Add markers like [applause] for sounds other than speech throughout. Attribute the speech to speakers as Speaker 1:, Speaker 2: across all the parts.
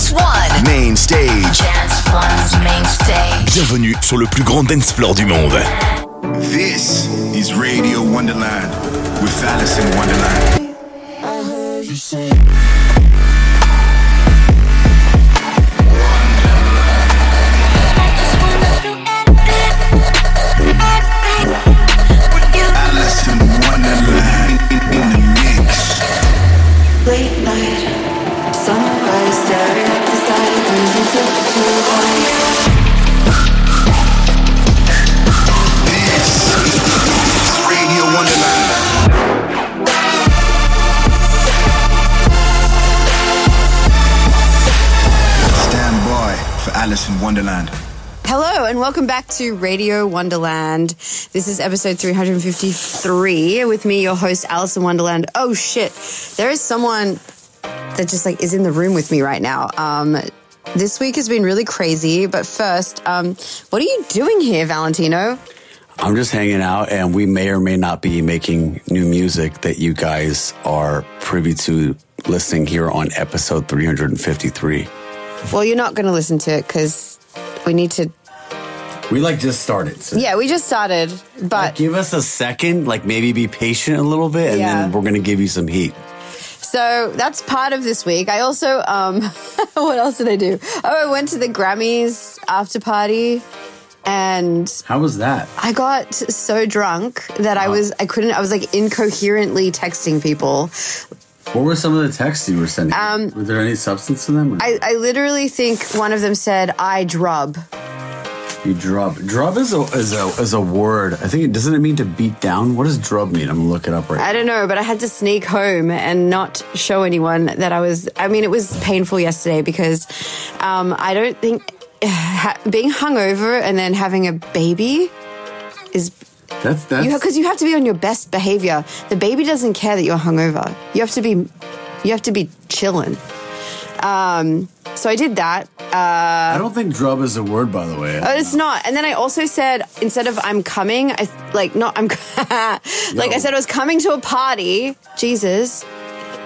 Speaker 1: Dance One.
Speaker 2: Main stage.
Speaker 1: Dance One's main stage.
Speaker 2: Bienvenue sur le plus grand dance floor du monde.
Speaker 3: This is Radio Wonderland with Alice in Wonderland. Alice Wonderland.
Speaker 4: Hello and welcome back to Radio Wonderland. This is episode 353 with me, your host, Alison Wonderland. Oh shit, there is someone that just like is in the room with me right now. Um, this week has been really crazy, but first, um, what are you doing here, Valentino?
Speaker 5: I'm just hanging out, and we may or may not be making new music that you guys are privy to listening here on episode 353.
Speaker 4: Well, you're not going to listen to it because we need to.
Speaker 5: We like just started. So
Speaker 4: Yeah, we just started, but
Speaker 5: give us a second, like maybe be patient a little bit, and
Speaker 4: Yeah.
Speaker 5: then we're gonna give you some heat.
Speaker 4: So that's part of this week. I also, um, [laughs] what else did I do? Oh, I went to the Grammys after party and
Speaker 5: How was that?
Speaker 4: I got so drunk that I was, I couldn't, I was like incoherently texting people.
Speaker 5: What were some of the texts you were sending?
Speaker 4: Um,
Speaker 5: were there any substance to them?
Speaker 4: I, I literally think one of them said, I drub.
Speaker 5: you drub. Drub is a is a is a word. I think it doesn't it mean to beat down. What does drub mean? I'm gonna look it up right.
Speaker 4: I don't know, but I had to sneak home and not show anyone that I was. I mean, it was painful yesterday because um, I don't think [sighs] ha- being hungover and then having a baby
Speaker 5: That's that's
Speaker 4: you because you have to be on your best behavior. The baby doesn't care that you're hungover. You have to be, you have to be chilling. Um, so I did that.
Speaker 5: Uh, I don't think drub is a word, by the way.
Speaker 4: But it's not. And then I also said instead of I'm coming, I like not I'm [laughs] like I said I was coming to a party. Jesus,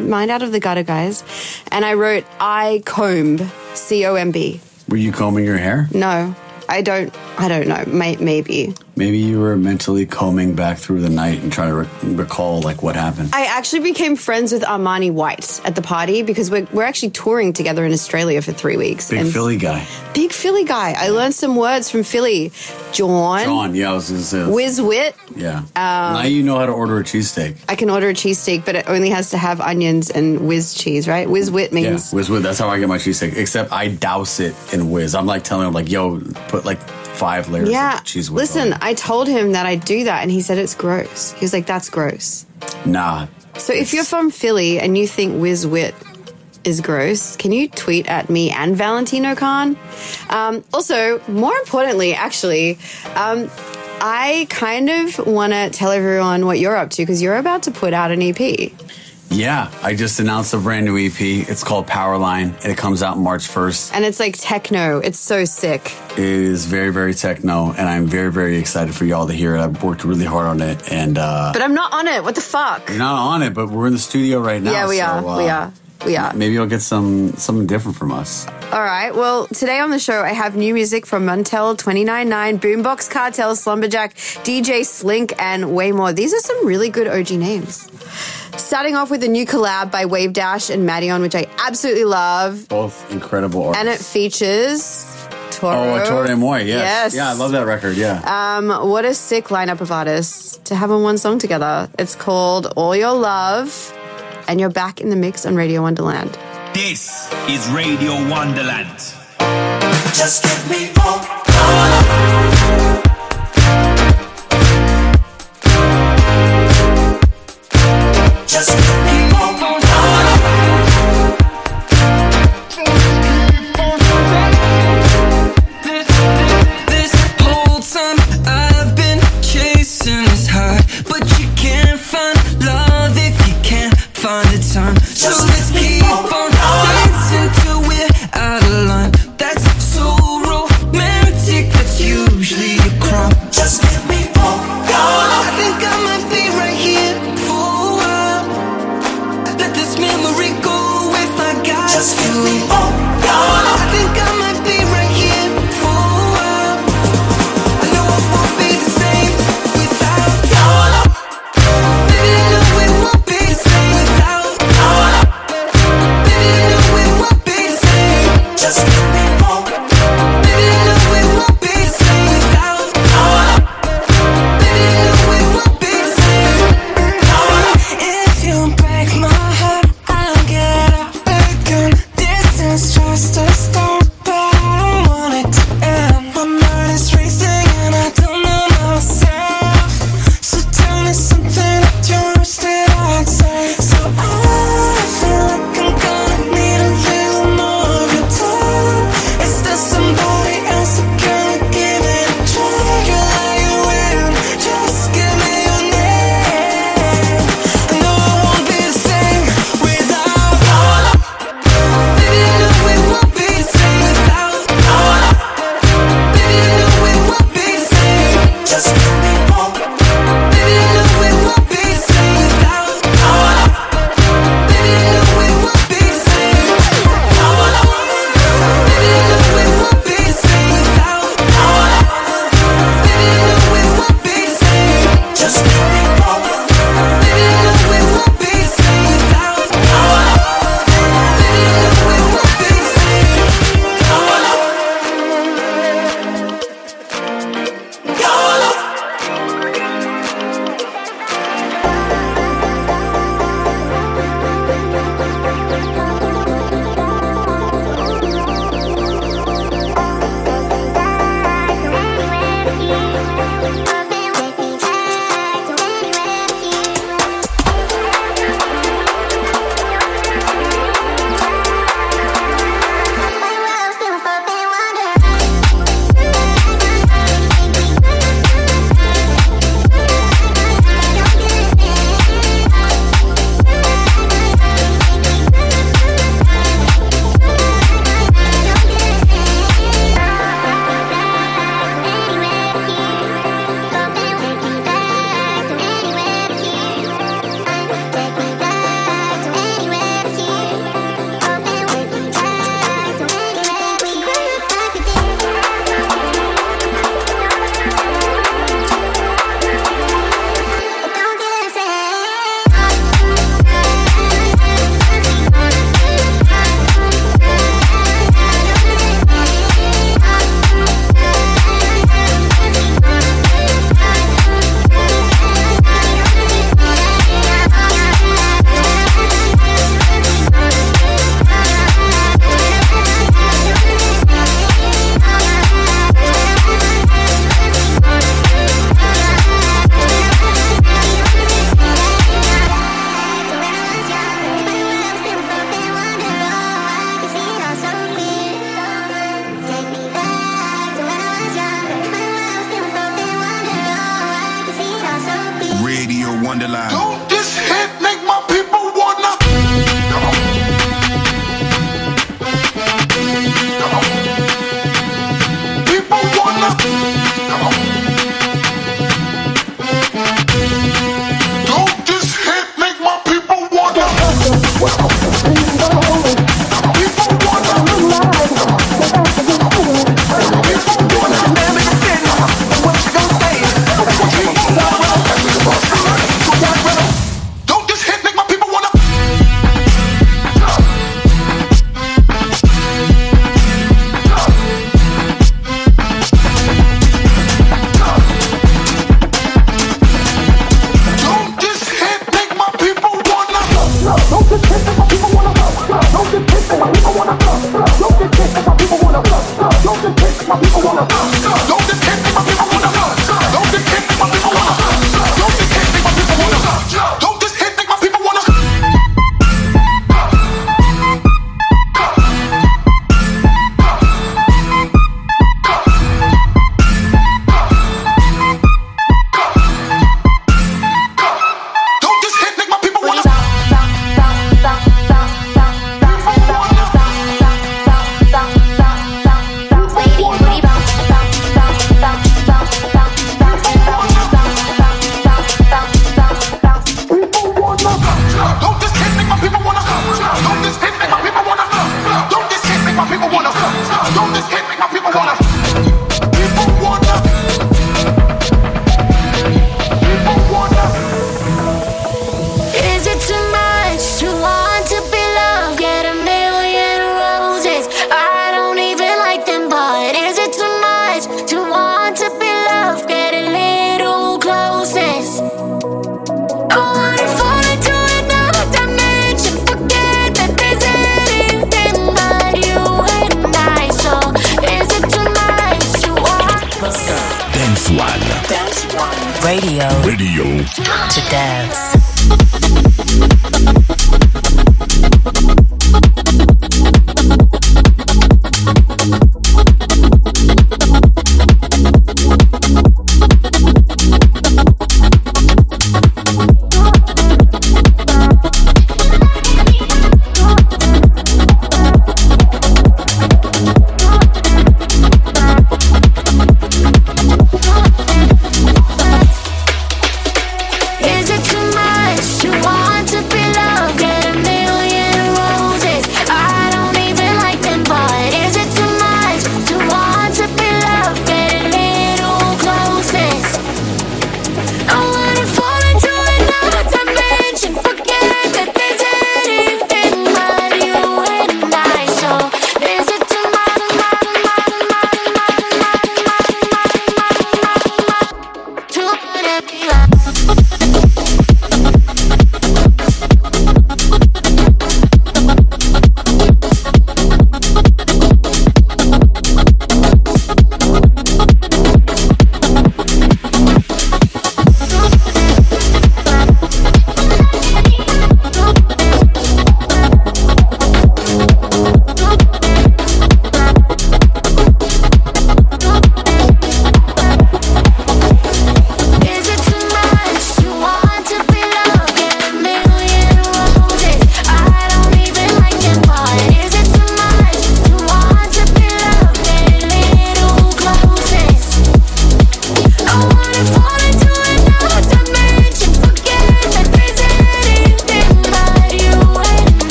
Speaker 4: mind out of the gutter, guys. And I wrote I comb, C O M B.
Speaker 5: Were you combing your hair?
Speaker 4: No, I don't. I don't know. May, maybe
Speaker 5: Maybe you were mentally combing back through the night and trying to rec- recall like what happened.
Speaker 4: I actually became friends with Armani White at the party because we're we're actually touring together in Australia for three weeks.
Speaker 5: Big
Speaker 4: And-
Speaker 5: Philly guy.
Speaker 4: big Philly guy. I learned some words from Philly. Jawn,
Speaker 5: Jawn, yeah, I was gonna say.
Speaker 4: Whiz Wit.
Speaker 5: yeah.
Speaker 4: Um,
Speaker 5: now you know how to order a cheesesteak.
Speaker 4: I can order a cheesesteak, but it only has to have onions and whiz cheese, right? Whiz wit
Speaker 5: Yeah,
Speaker 4: means
Speaker 5: whiz whiz. That's how I get my cheesesteak. Except I douse it in whiz. I'm like telling him like, yo, put like five layers
Speaker 4: yeah.
Speaker 5: of cheese whiz.
Speaker 4: Listen,
Speaker 5: on.
Speaker 4: I told him that I do that, and he said it's gross. He was like, "That's gross."
Speaker 5: nah.
Speaker 4: So if you're from Philly and you think whiz wit is gross, can you tweet at me and Valentino Khan? Um, also, more importantly, actually. Um, I kind of want to tell everyone what you're up to because you're about to put out an EP.
Speaker 5: Yeah, I just announced a brand new EP. It's called Powerline, and it comes out March 1st.
Speaker 4: And it's like techno. It's so sick.
Speaker 5: It is very, very techno, and I'm very, very excited for y'all to hear it. I've worked really hard on it, and uh,
Speaker 4: But I'm not on it. What the fuck?
Speaker 5: you're not on it, but we're in the studio right now.
Speaker 4: yeah, we
Speaker 5: so,
Speaker 4: are.
Speaker 5: uh,
Speaker 4: we are. We are.
Speaker 5: Maybe you'll get some something different from us.
Speaker 4: All right. Well, today on the show, I have new music from Montel 299, Boombox Cartel, Slumberjack, DJ Slink, and way more. These are some really good OG names. Starting off with a new collab by Wave Dash and Maddion, which I absolutely love.
Speaker 5: Both incredible artists.
Speaker 4: And it features Toro.
Speaker 5: Oh, a Toro y Moi, yes.
Speaker 4: Yes.
Speaker 5: Yeah, I love that record, yeah.
Speaker 4: Um, what a sick lineup of artists to have on one song together. It's called All Your Love, and you're back in the mix on Radio Wonderland.
Speaker 6: This is Radio Wonderland.
Speaker 7: Just give me all. Just give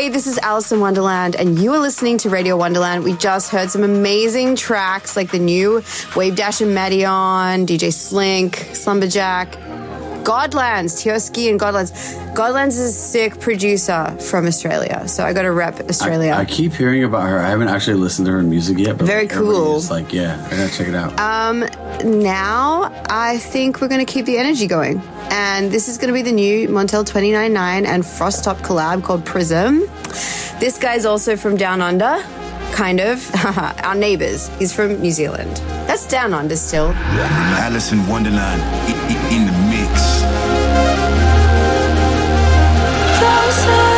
Speaker 4: Hey, this is Alison Wonderland, and you are listening to Radio Wonderland. We just heard some amazing tracks like the new Wave Dash and Medion, DJ Slink, Slumberjack, Godlands, Tioski and Godlands. Godlands is a sick producer from Australia, so I got to rep Australia.
Speaker 5: I, I keep hearing about her. I haven't actually listened to her music yet, but
Speaker 4: Very
Speaker 5: like,
Speaker 4: cool.
Speaker 5: is like, yeah, I gotta check it out.
Speaker 4: Um, now I think we're going to keep the energy going. And this is going to be the new Montel 299 and Frost Top collab called Prism. This guy's also from Down Under, kind of. [laughs] Our neighbors. He's from New Zealand. That's Down Under still.
Speaker 3: Alison Wonderland i- i- in the
Speaker 8: Close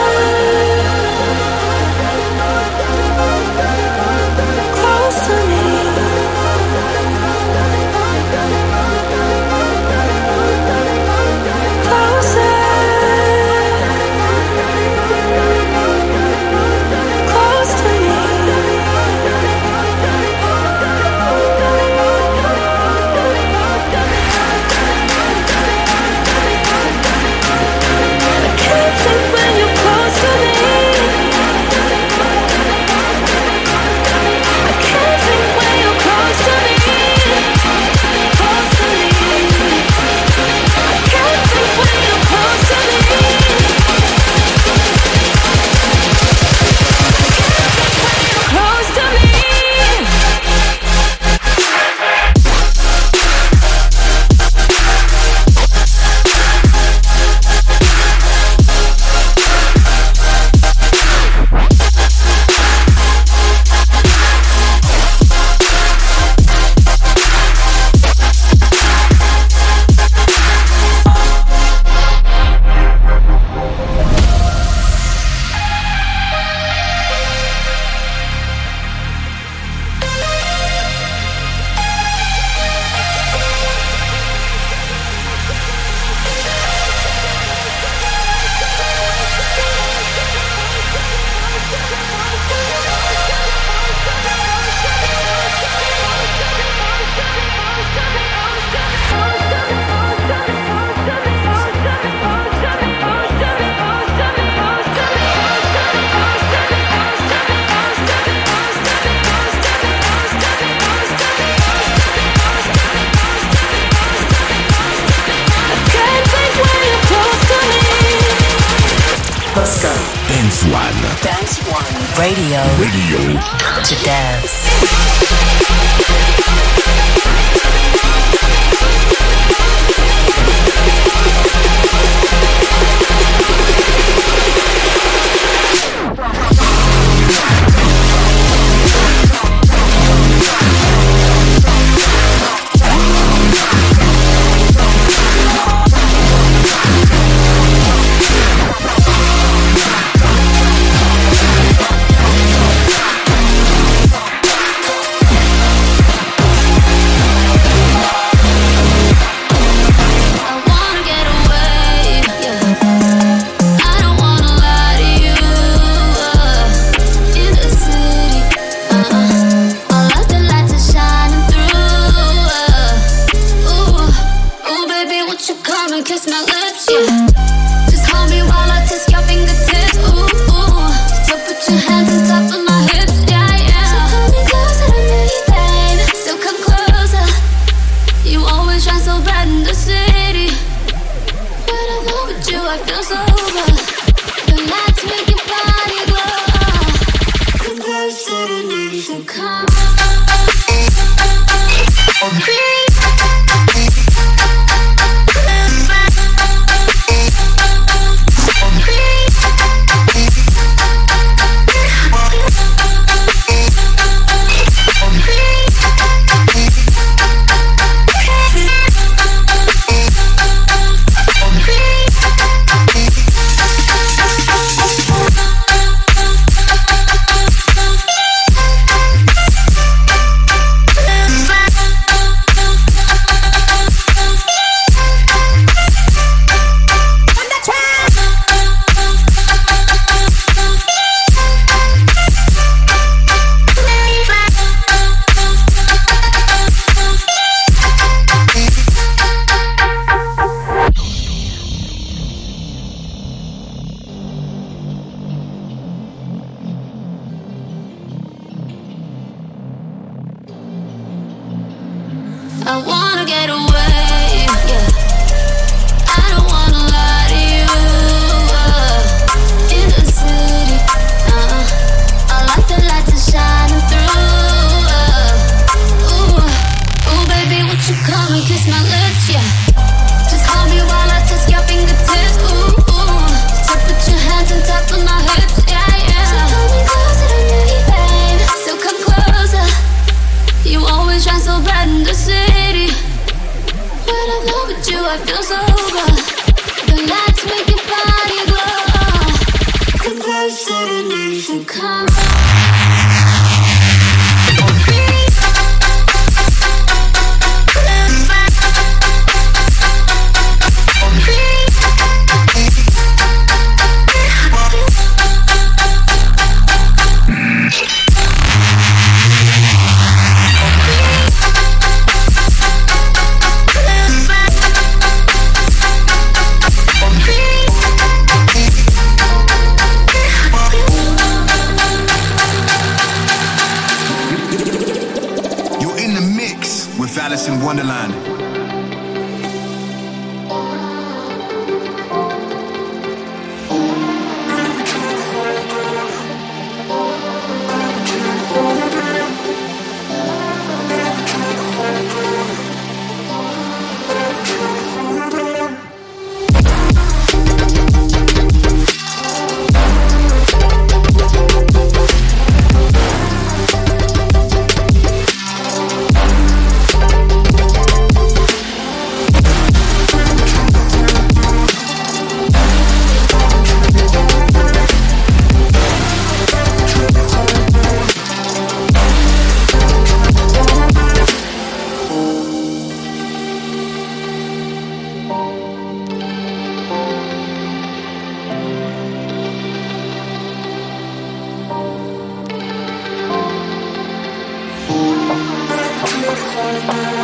Speaker 2: Dance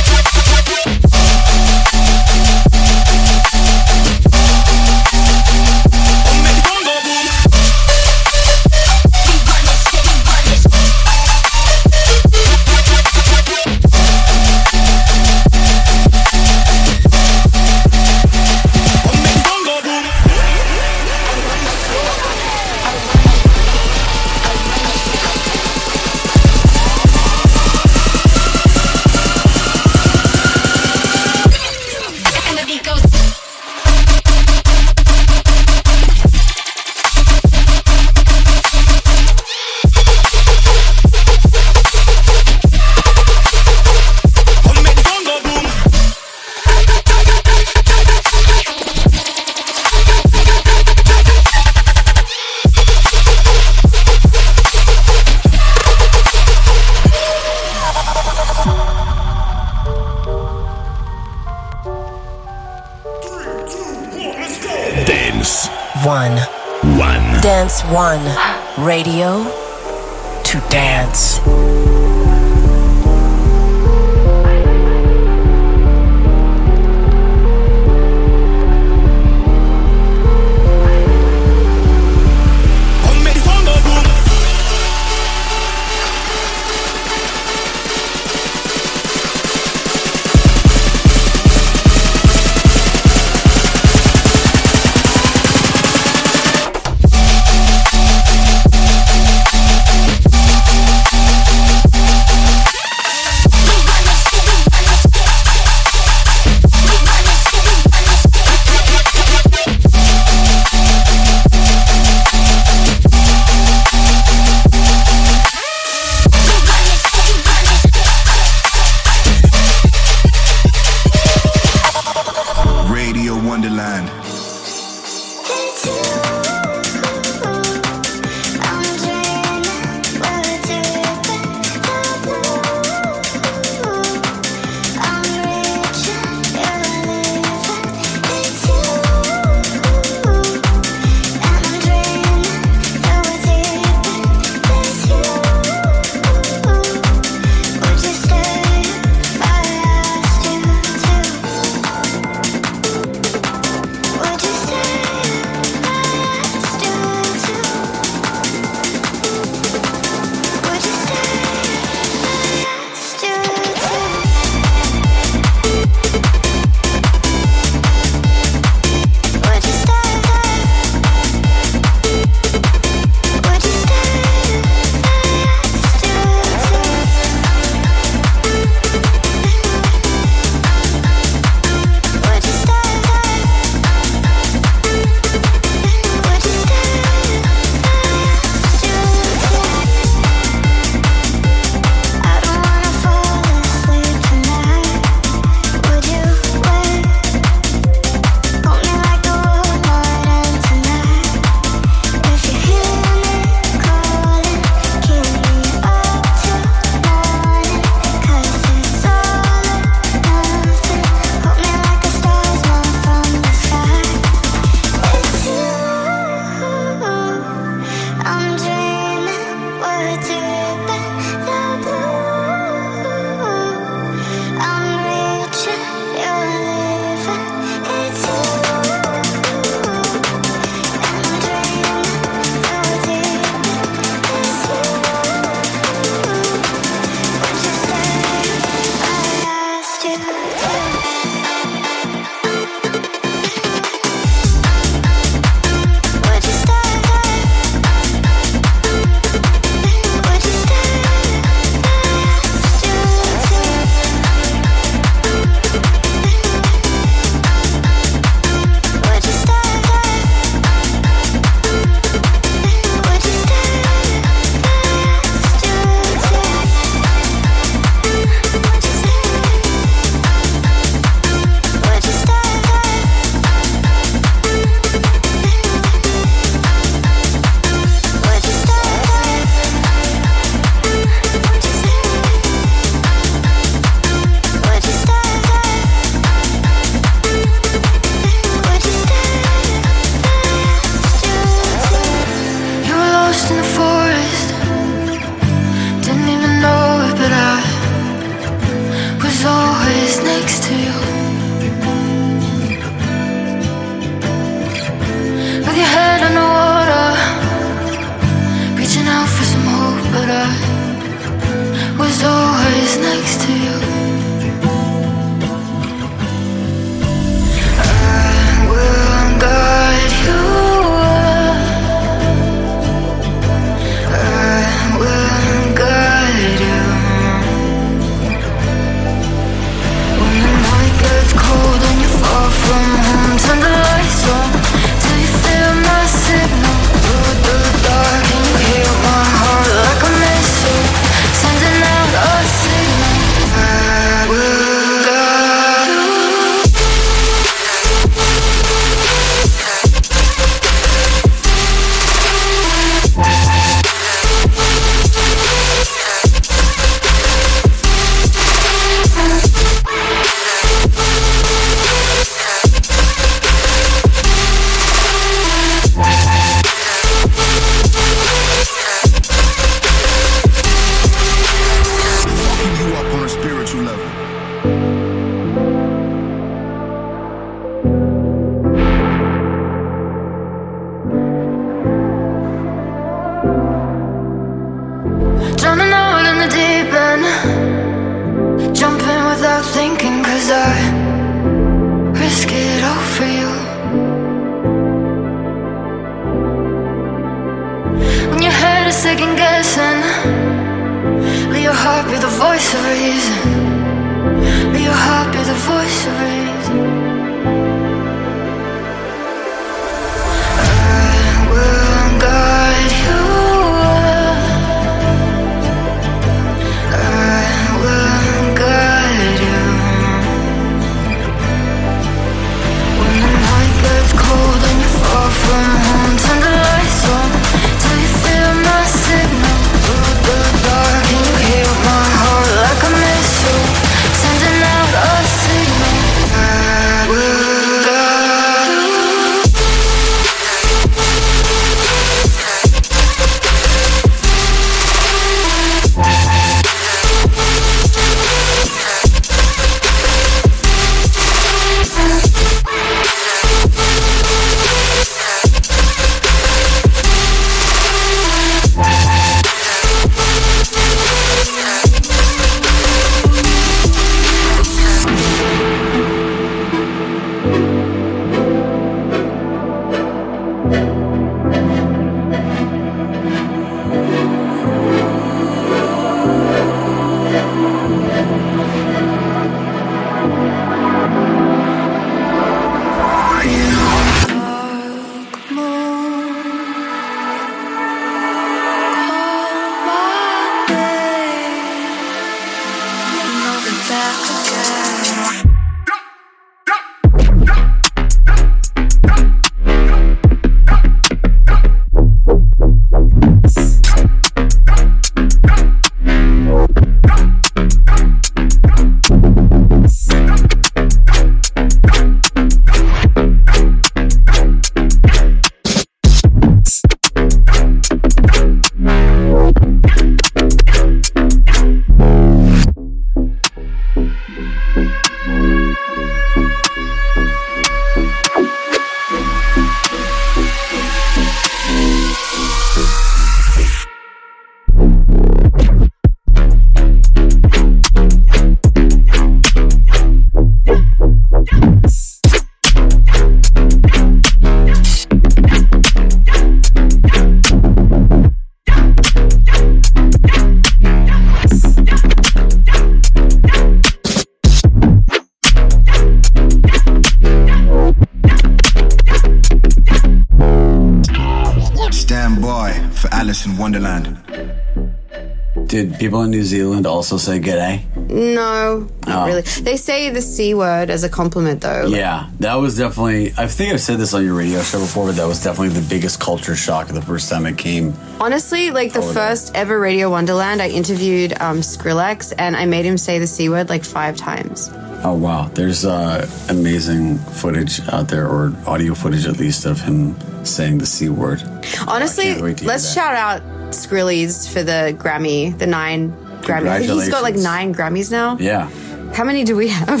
Speaker 5: people in New Zealand also say g'day?
Speaker 4: No, not
Speaker 5: Oh.
Speaker 4: really. They say the C word as a compliment, though.
Speaker 5: Yeah, that was definitely. I think I've said this on your radio show before, but that was definitely the biggest culture shock the first time it came.
Speaker 4: Honestly, like the first ever Radio Wonderland, I interviewed um, Skrillex and I made him say the C word like five times.
Speaker 5: Oh wow, there's uh, amazing footage out there, or audio footage at least, of him saying the c word.
Speaker 4: Honestly,
Speaker 5: can't wait to hear
Speaker 4: let's shout out Skrillex for the Grammy, the nine Grammys. He's got like nine Grammys now.
Speaker 5: Yeah,
Speaker 4: How many do we have?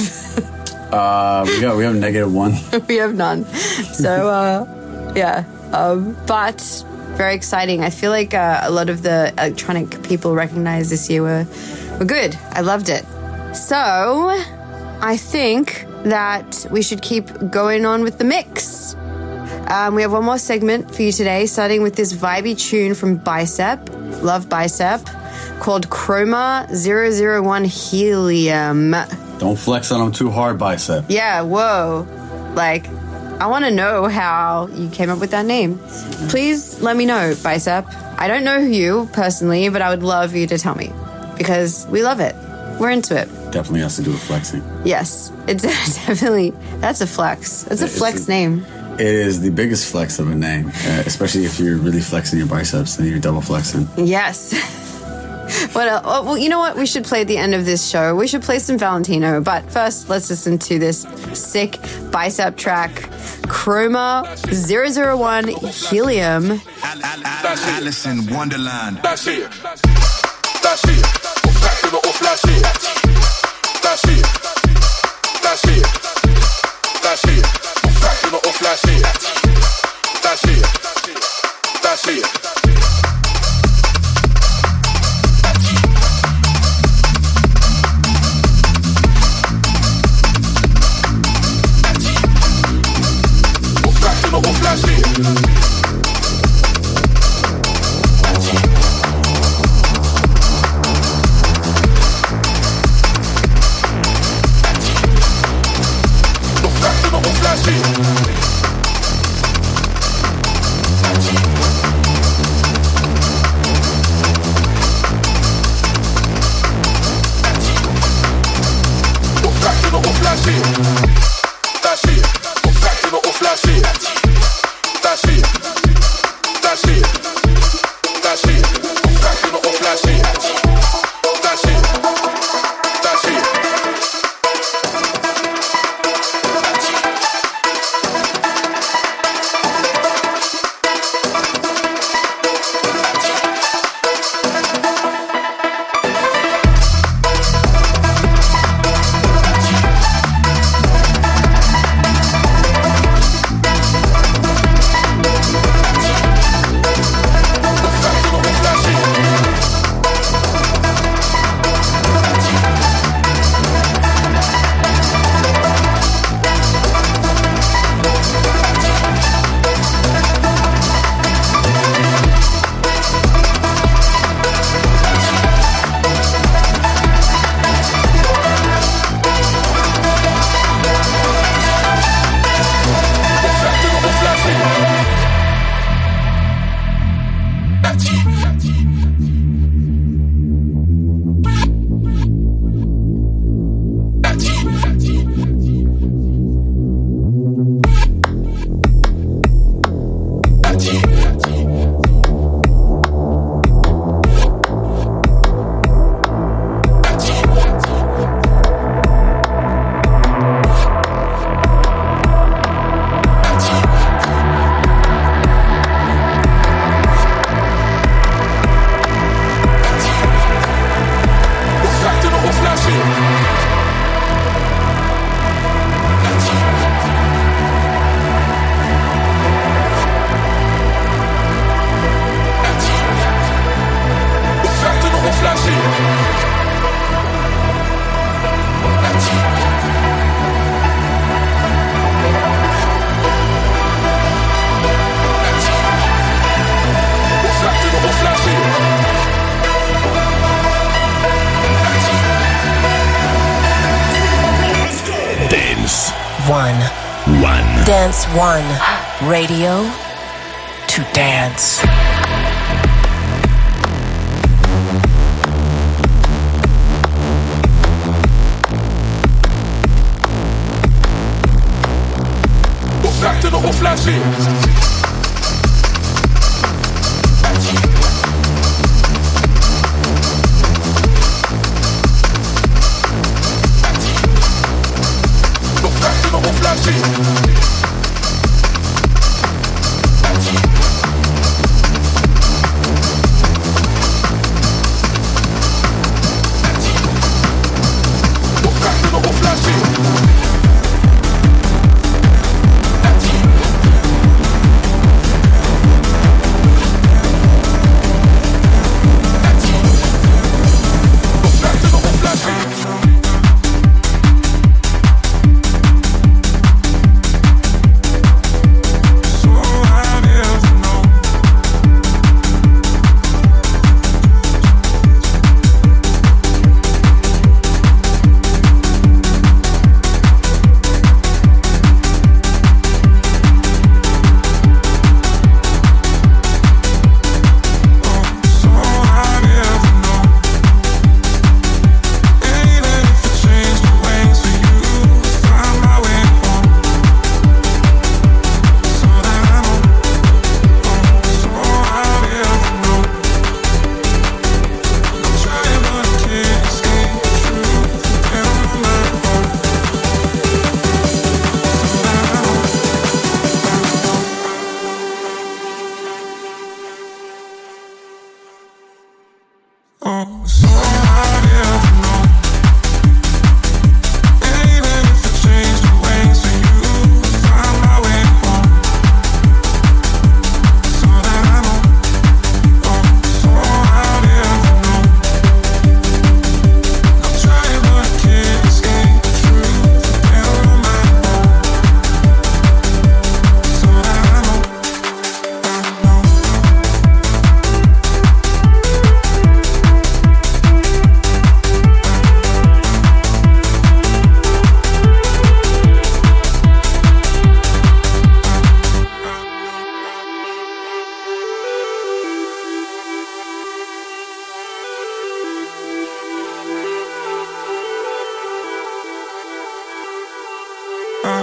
Speaker 5: uh, we got we have negative one. [laughs]
Speaker 4: we have none. So, uh, yeah. Um, but very exciting. I feel like uh, a lot of the electronic people recognized this year were, were good. I loved it. So, I think that we should keep going on with the mix. Um, we have one more segment for you today, starting with this vibey tune from Bicep. Love Bicep. Called Chroma 001 Helium.
Speaker 5: Don't flex on him too hard, bicep.
Speaker 4: Yeah, whoa. Like, I want to know how you came up with that name. Please let me know, Bicep. I don't know you personally, but I would love you to tell me because we love it. We're into it.
Speaker 5: Definitely has to do with flexing.
Speaker 4: Yes, it's [laughs] definitely, that's a flex. That's a
Speaker 5: It's
Speaker 4: flex
Speaker 5: a-
Speaker 4: name.
Speaker 5: It is the biggest flex of a name, uh, especially if you're really flexing your biceps, then you're double flexing.
Speaker 4: Yes. [laughs] what else? Oh, well, you know what? We should play at the end of this show. We should play some Valentino. But first, let's listen to this sick bicep track, Chroma 001 Helium.
Speaker 3: Wonderland.
Speaker 9: That's it. That's it. Back to the off, that's it. That's it. That's it. That's it. Back to the off, that's
Speaker 2: One.
Speaker 1: Radio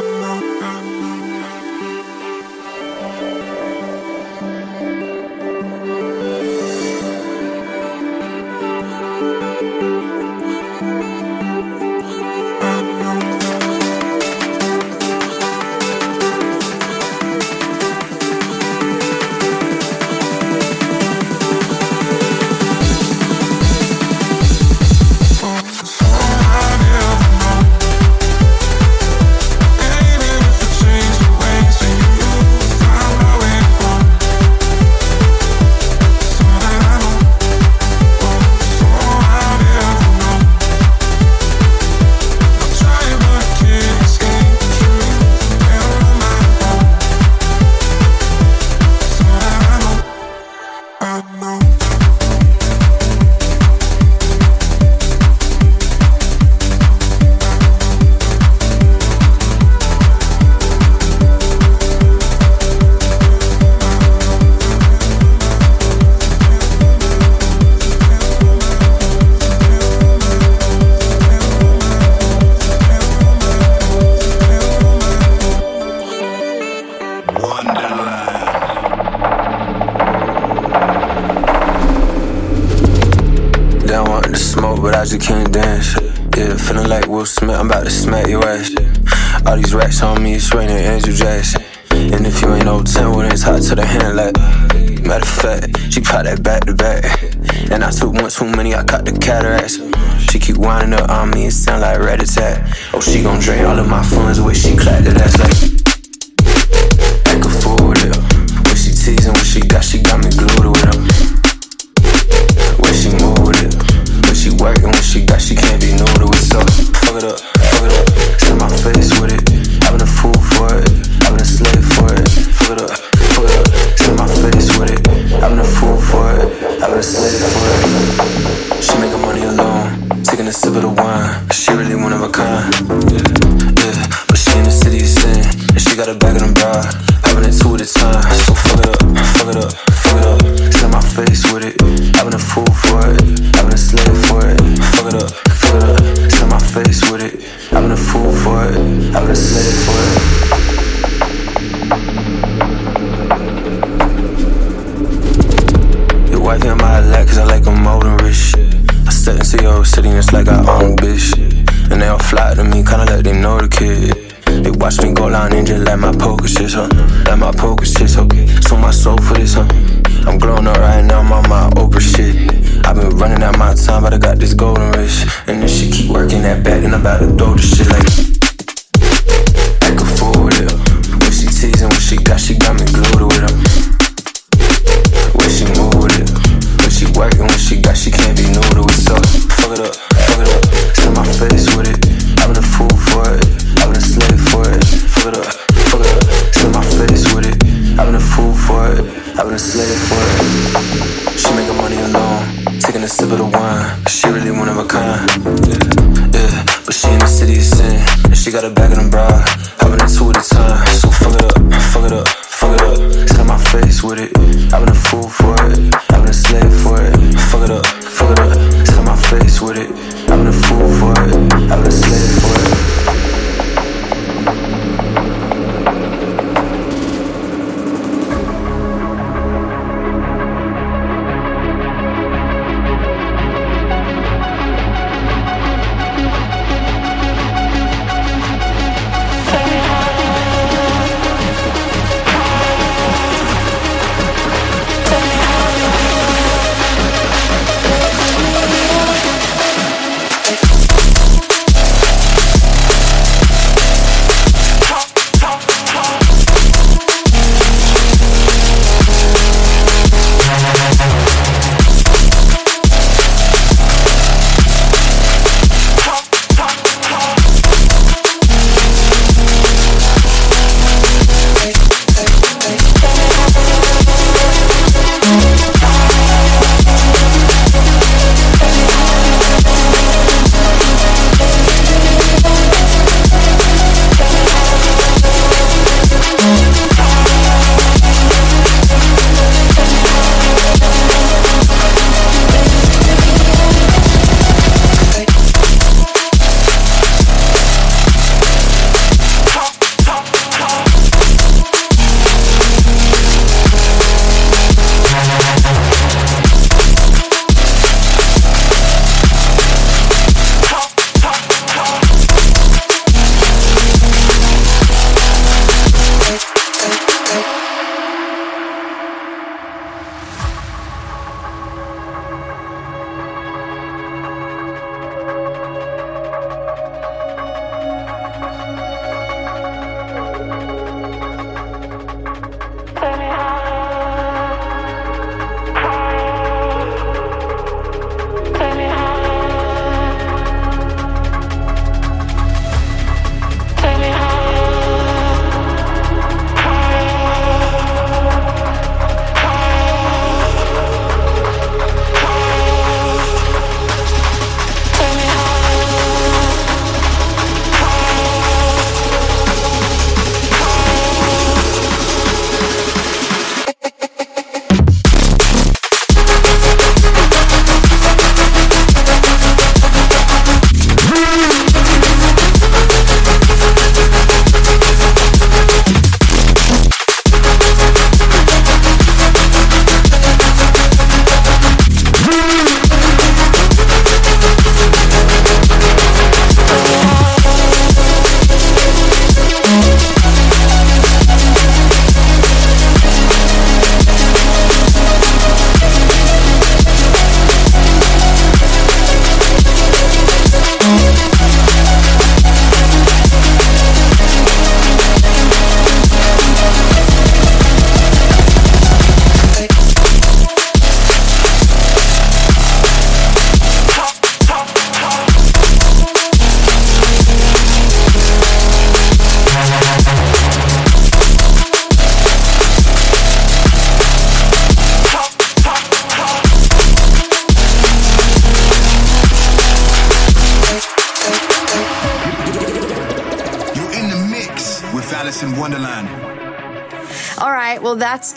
Speaker 10: They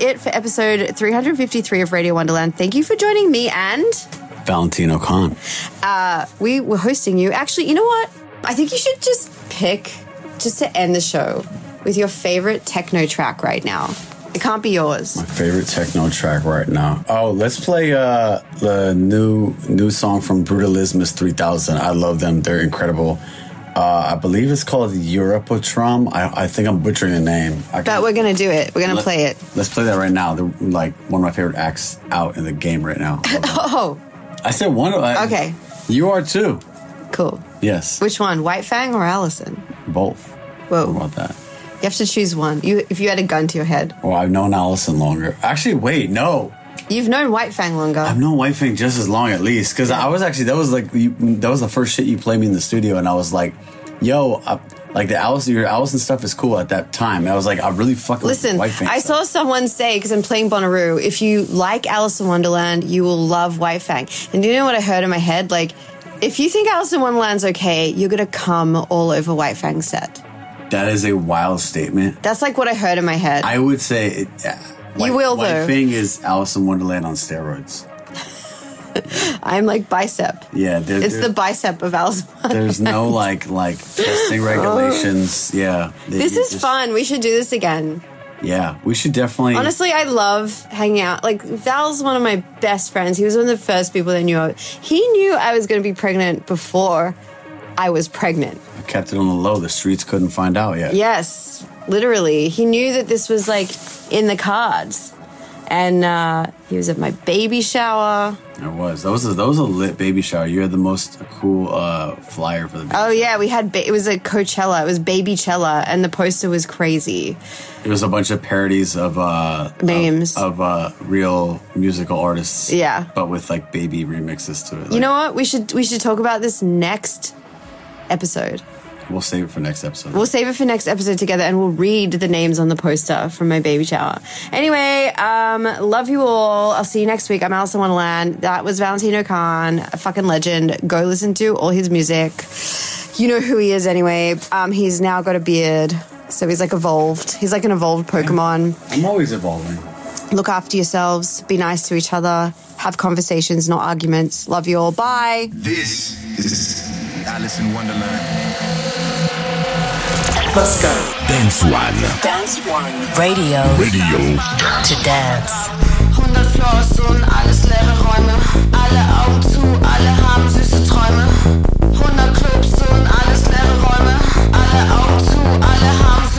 Speaker 10: it for
Speaker 4: episode 353 of Radio Wonderland. Thank you for joining me and
Speaker 5: Valentino Khan.
Speaker 4: uh, we were hosting you. Actually, you know what? I think you should just pick, just to end the show, with your favorite techno track right now. It can't be yours.
Speaker 5: My favorite techno track right now. Oh, let's play uh, the new new song from Brutalismus 3000. I love them. They're incredible. Uh, I believe it's called Europotrom. I, I think I'm butchering the name. I
Speaker 4: But we're going to do it. We're going to
Speaker 5: Let-
Speaker 4: play it.
Speaker 5: Let's play that right now. They're like one of my favorite acts out in the game right now. [laughs]
Speaker 4: Oh,
Speaker 5: I said one of I,
Speaker 4: okay.
Speaker 5: You are too.
Speaker 4: Cool.
Speaker 5: Yes,
Speaker 4: Which one, Whyte Fang or Alison?
Speaker 5: both.
Speaker 4: Whoa.
Speaker 5: How about that?
Speaker 4: You have to choose one. You, if you had a gun to your head,
Speaker 5: Well, I've known Alison longer. Actually, wait, no.
Speaker 4: You've known Whyte Fang longer.
Speaker 5: I've known Whyte Fang just as long at least because I was actually that was like you, that was the first shit you played me in the studio and I was like, yo, I, like the Alison your Alison stuff is cool at that time. And I was like, I really fucking with
Speaker 4: Listen,
Speaker 5: Whyte Fang.
Speaker 4: I
Speaker 5: stuff.
Speaker 4: saw someone say because I'm playing Bonnaroo. If you like Alice in Wonderland, you will love Whyte Fang. And do you know what I heard in my head? Like, if you think Alice in Wonderland's okay, you're gonna come all over Whyte Fang's set.
Speaker 5: that is a wild statement.
Speaker 4: That's like what I heard in my head.
Speaker 5: I would say it, White,
Speaker 4: will,
Speaker 5: White
Speaker 4: though.
Speaker 5: Thing is Alice in Wonderland on steroids. [laughs]
Speaker 4: I'm like bicep.
Speaker 5: Yeah, there,
Speaker 4: It's the bicep of Alice. in Wonderland.
Speaker 5: there's no [laughs] like like testing oh. regulations. Yeah, They-
Speaker 4: This is
Speaker 5: just-
Speaker 4: fun. We should do this again.
Speaker 5: Yeah, we should definitely.
Speaker 4: Honestly, I love hanging out. Like Val's one of my best friends. He was one of the first people that knew. I, he knew I was going to be pregnant before I was pregnant.
Speaker 5: I kept it on the low. The streets couldn't find out yet.
Speaker 4: Yes, literally. He knew that this was like in the cards, and uh, he was at my baby shower.
Speaker 5: It was. That was a, that was a lit baby shower. You had the most cool uh, flyer for the. Baby.
Speaker 4: Oh yeah, we had. Ba- it was a Coachella. It was Baby Cella, and the poster was crazy.
Speaker 5: It was a bunch of parodies of uh,
Speaker 4: Names.
Speaker 5: of, of uh, real musical artists.
Speaker 4: Yeah.
Speaker 5: but with like baby remixes to it.
Speaker 4: You know what? We should we should talk about this next episode.
Speaker 5: We'll save it for next episode.
Speaker 4: We'll save it for next episode together and we'll read the names on the poster from my baby shower. Anyway, um, love you all. I'll see you next week. I'm Alison Wonderland. That was Valentino Khan, a fucking legend. Go listen to all his music. You know who he is anyway. Um, he's now got a beard. So he's like evolved. He's like an evolved Pokemon.
Speaker 5: I'm always evolving.
Speaker 4: Look after yourselves. Be nice to each other. Have conversations, not arguments. Love you all. Bye.
Speaker 3: This is Alice in Wonderland.
Speaker 1: Let's go.
Speaker 2: Dance One.
Speaker 1: Dance One. Radio
Speaker 2: Radio.
Speaker 1: to dance.
Speaker 11: 100 Floors und alles leere Räume. Alle Augen zu, alle haben süße Träume. 100 Clubs und alles leere Räume. Alle Augen zu, alle haben süße Träume.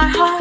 Speaker 11: my heart.